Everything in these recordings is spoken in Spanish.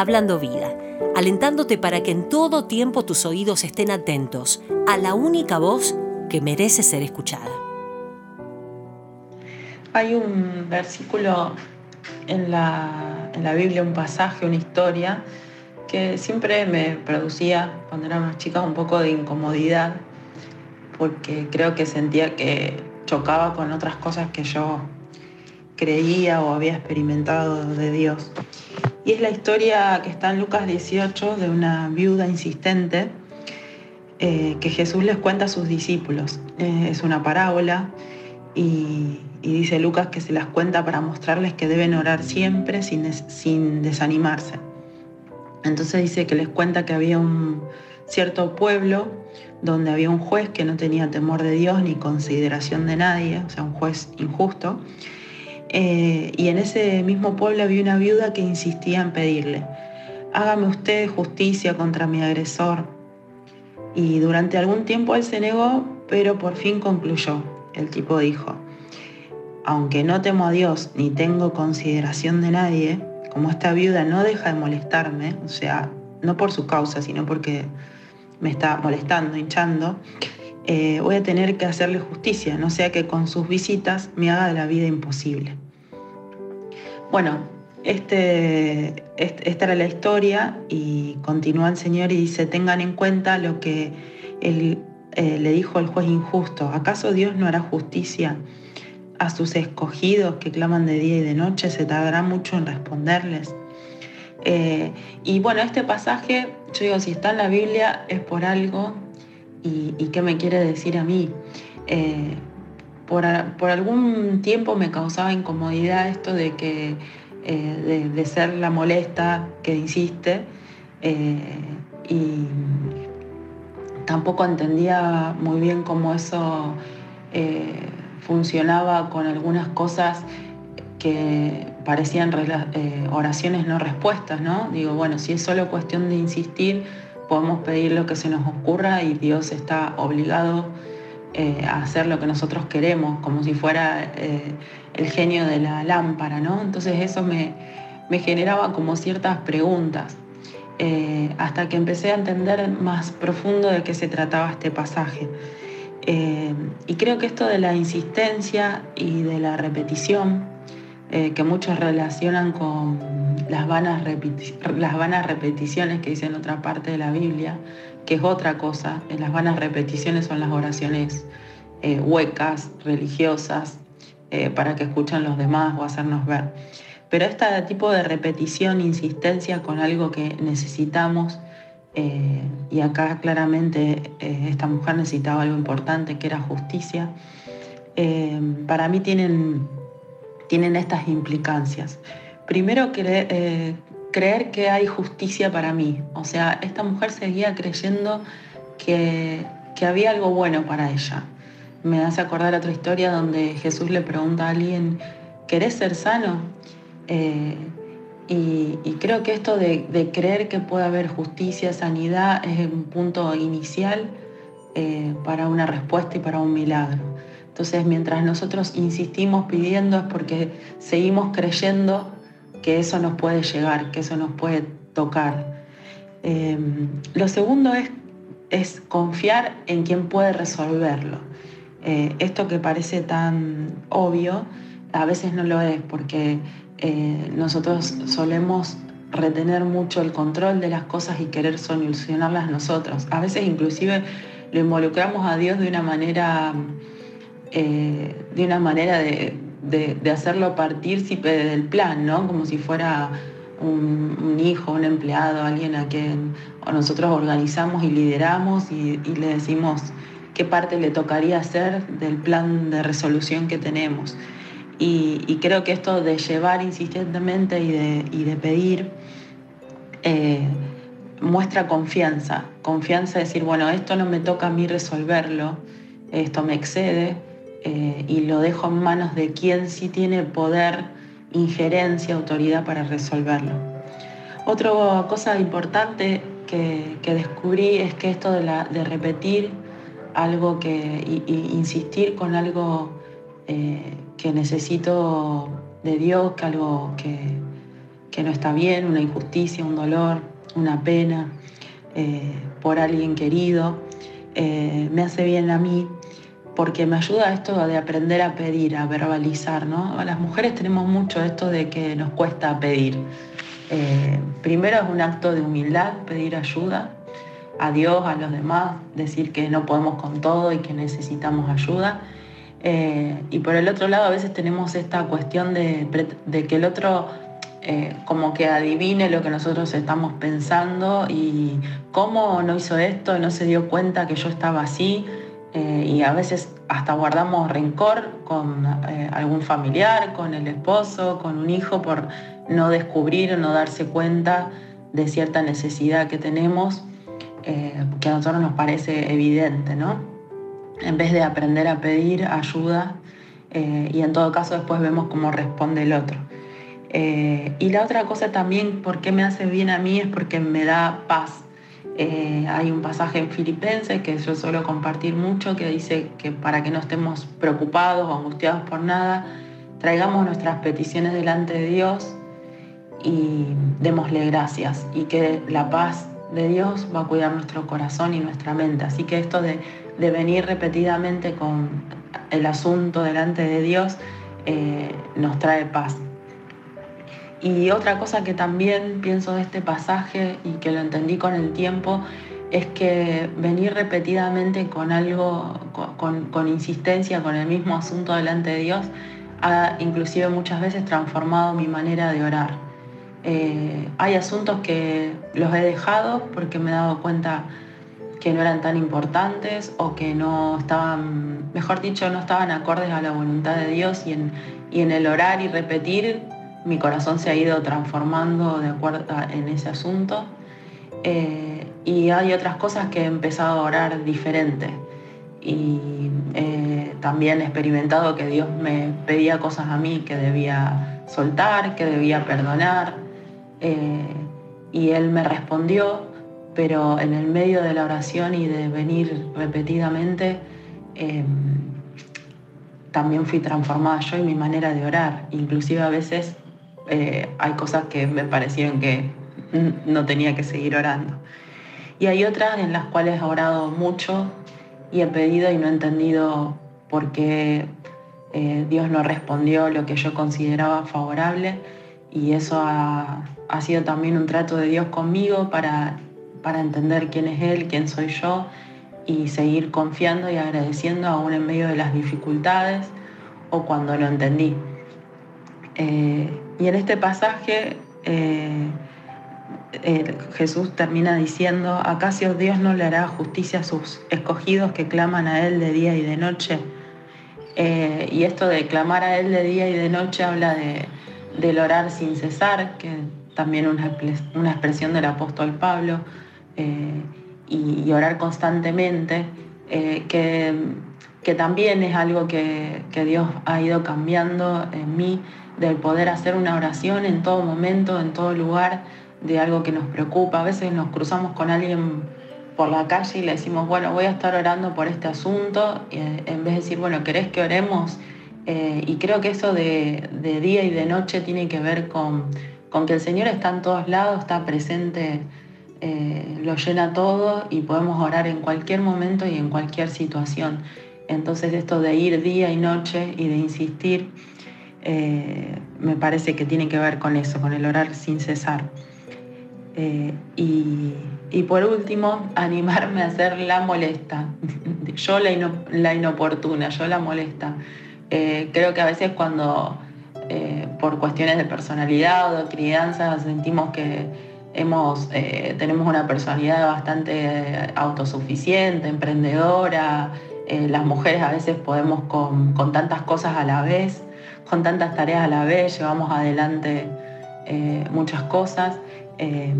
Hablando Vida, alentándote para que en todo tiempo tus oídos estén atentos a la única voz que merece ser escuchada. Hay un versículo en la, en la Biblia, un pasaje, una historia, que siempre me producía, cuando era más chica, un poco de incomodidad, porque creo que sentía que chocaba con otras cosas que yo creía o había experimentado de Dios. Y es la historia que está en Lucas 18 de una viuda insistente eh, que Jesús les cuenta a sus discípulos. Eh, es una parábola y, dice Lucas que se las cuenta para mostrarles que deben orar siempre sin, sin desanimarse. Entonces dice que les cuenta que había un cierto pueblo donde había un juez que no tenía temor de Dios ni consideración de nadie, o sea, un juez injusto, eh, y en ese mismo pueblo había una viuda que insistía en pedirle, hágame usted justicia contra mi agresor. Y durante algún tiempo él se negó, pero por fin concluyó. El tipo dijo, aunque no temo a Dios ni tengo consideración de nadie, como esta viuda no deja de molestarme, o sea, no por su causa, sino porque me está molestando, hinchando, eh, voy a tener que hacerle justicia, no sea que con sus visitas me haga de la vida imposible. Bueno, este, esta era la historia y continúa el Señor y dice, tengan en cuenta lo que él, eh, le dijo el juez injusto, ¿acaso Dios no hará justicia a sus escogidos que claman de día y de noche? ¿Se tardará mucho en responderles? Eh, y bueno, este pasaje, yo digo, si está en la Biblia es por algo y, qué me quiere decir a mí. Eh, por, algún tiempo me causaba incomodidad esto de que eh, de, ser la molesta que insiste eh, y tampoco entendía muy bien cómo eso funcionaba con algunas cosas que parecían oraciones no respuestas, ¿no? Digo, bueno, si es solo cuestión de insistir, podemos pedir lo que se nos ocurra y Dios está obligado eh, hacer lo que nosotros queremos, como si fuera eh, el genio de la lámpara, ¿no? Entonces eso me, generaba como ciertas preguntas, eh, hasta que empecé a entender más profundo de qué se trataba este pasaje. y creo que esto de la insistencia y de la repetición, que muchos relacionan con las vanas, las vanas repeticiones que dice en otra parte de la Biblia, que es otra cosa. Las vanas repeticiones son las oraciones eh, huecas, religiosas, eh, para que escuchen los demás o hacernos ver. Pero este tipo de repetición, insistencia con algo que necesitamos, eh, y acá claramente esta mujer necesitaba algo importante, que era justicia, para mí tienen, tienen estas implicancias. Primero, eh, creer que hay justicia para mí. O sea, esta mujer seguía creyendo que, había algo bueno para ella. Me hace acordar otra historia donde Jesús le pregunta a alguien, ¿querés ser sano? Eh, y, creo que esto de, creer que puede haber justicia, sanidad, es un punto inicial eh, para una respuesta y para un milagro. Entonces, mientras nosotros insistimos pidiendo es porque seguimos creyendo que eso nos puede llegar, que eso nos puede tocar. Em, lo segundo es, es, confiar en quien puede resolverlo. Eh, esto que parece tan obvio, a veces no lo es, porque eh, nosotros solemos retener mucho el control de las cosas y querer solucionarlas nosotros. A veces inclusive lo involucramos a Dios de una manera, eh, de una manera de, de, hacerlo partícipe del plan, ¿no? Como si fuera un, hijo, un empleado, alguien a quien nosotros organizamos y lideramos y, le decimos qué parte le tocaría hacer del plan de resolución que tenemos. Y, creo que esto de llevar insistentemente y de, pedir eh, muestra confianza, confianza de decir, bueno, esto no me toca a mí resolverlo, esto me excede, eh, y lo dejo en manos de quien sí tiene poder, injerencia, autoridad para resolverlo. Otra cosa importante que, descubrí es que esto de, repetir algo que, insistir con algo eh, que necesito de Dios, que algo que, no está bien, una injusticia, un dolor, una pena eh, por alguien querido, me hace bien a mí porque me ayuda esto de aprender a pedir, a verbalizar, ¿no? Las mujeres tenemos mucho esto de que nos cuesta pedir. Eh, primero es un acto de humildad, pedir ayuda a Dios, a los demás, decir que no podemos con todo y que necesitamos ayuda. y por el otro lado, a veces tenemos esta cuestión de, de que el otro eh, como que adivine lo que nosotros estamos pensando y cómo no hizo esto, no se dio cuenta que yo estaba así. Eh, y a veces hasta guardamos rencor con eh, algún familiar, con el esposo, con un hijo por no descubrir o no darse cuenta de cierta necesidad que tenemos, que a nosotros nos parece evidente, ¿no? En vez de aprender a pedir ayuda y en todo caso después vemos cómo responde el otro. Eh, y la otra cosa también, ¿por qué me hace bien a mí? Es porque me da paz. Eh, hay un pasaje en Filipenses que yo suelo compartir mucho que dice que para que no estemos preocupados o angustiados por nada, traigamos nuestras peticiones delante de Dios y démosle gracias y que la paz de Dios va a cuidar nuestro corazón y nuestra mente. Así que esto de, venir repetidamente con el asunto delante de Dios eh, nos trae paz. Y otra cosa que también pienso de este pasaje y que lo entendí con el tiempo es que venir repetidamente con algo, con, insistencia, con el mismo asunto delante de Dios, ha inclusive muchas veces transformado mi manera de orar. Eh, hay asuntos que los he dejado porque me he dado cuenta que no eran tan importantes o que no estaban, mejor dicho, no estaban acordes a la voluntad de Dios y en, y en el orar y repetir mi corazón se ha ido transformando de acuerdo en ese asunto. Eh, y hay otras cosas que he empezado a orar diferente. Y eh, también he experimentado que Dios me pedía cosas a mí que debía soltar, que debía perdonar. Eh, y Él me respondió, pero en el medio de la oración y de venir repetidamente, también fui transformada yo y mi manera de orar. Inclusive a veces eh, hay cosas que me parecieron que no tenía que seguir orando. Y hay otras en las cuales he orado mucho y he pedido y no he entendido por qué eh, Dios no respondió lo que yo consideraba favorable y eso ha, sido también un trato de Dios conmigo para, para entender quién es Él, quién soy yo y seguir confiando y agradeciendo aún en medio de las dificultades o cuando lo entendí. Eh, y en este pasaje eh, Jesús termina diciendo, ¿acaso Dios no le hará justicia a sus escogidos que claman a Él de día y de noche? Eh, y esto de clamar a Él de día y de noche habla de, del orar sin cesar, que también una, una expresión del apóstol Pablo, y, orar constantemente, que, que, también es algo que, que Dios ha ido cambiando en mí del poder hacer una oración en todo momento, en todo lugar, de algo que nos preocupa. A veces nos cruzamos con alguien por la calle y le decimos, bueno, voy a estar orando por este asunto, eh, en vez de decir, bueno, ¿querés que oremos? Eh, y creo que eso de, día y de noche tiene que ver con, con, que el Señor está en todos lados, está presente, eh, lo llena todo y podemos orar en cualquier momento y en cualquier situación. Entonces esto de ir día y noche y de insistir eh, me parece que tiene que ver con eso, con el orar sin cesar. Eh, y, por último, animarme a ser la molesta, yo la, inoportuna, yo la molesta. Eh, creo que a veces cuando por cuestiones de personalidad o de crianza sentimos que hemos, tenemos una personalidad bastante autosuficiente, emprendedora, las mujeres a veces podemos con, con tantas cosas a la vez con tantas tareas a la vez, llevamos adelante eh, muchas cosas eh,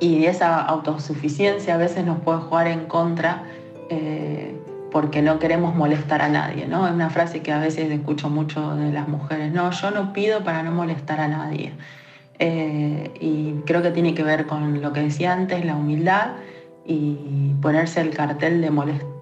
y esa autosuficiencia a veces nos puede jugar en contra eh, porque no queremos molestar a nadie, ¿no? Es una frase que a veces escucho mucho de las mujeres, no, yo no pido para no molestar a nadie. y creo que tiene que ver con lo que decía antes, la humildad y ponerse el cartel de,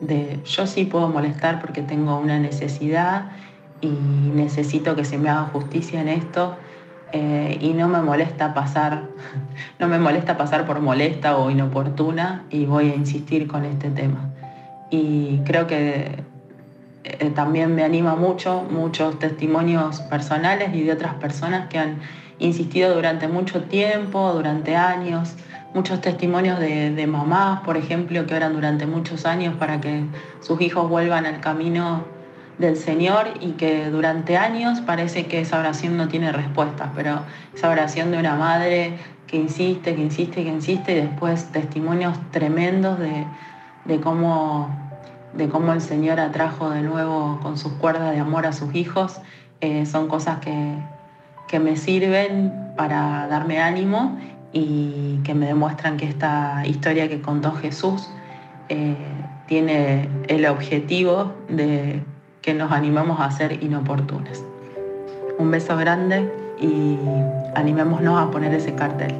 de yo sí puedo molestar porque tengo una necesidad y necesito que se me haga justicia en esto eh, y no me molesta pasar, no me molesta pasar por molesta o inoportuna y voy a insistir con este tema. Y creo que eh, también me anima mucho muchos testimonios personales y de otras personas que han insistido durante mucho tiempo, durante años, muchos testimonios de, de, mamás, por ejemplo, que oran durante muchos años para que sus hijos vuelvan al camino del Señor y que durante años parece que esa oración no tiene respuesta, pero esa oración de una madre que insiste, que insiste, que insiste y después testimonios tremendos de, de cómo, de cómo el Señor atrajo de nuevo con sus cuerdas de amor a sus hijos, eh, son cosas que, que me sirven para darme ánimo y que me demuestran que esta historia que contó Jesús eh, tiene el objetivo de que nos animemos a ser inoportunas. Un beso grande y animémonos a poner ese cartel.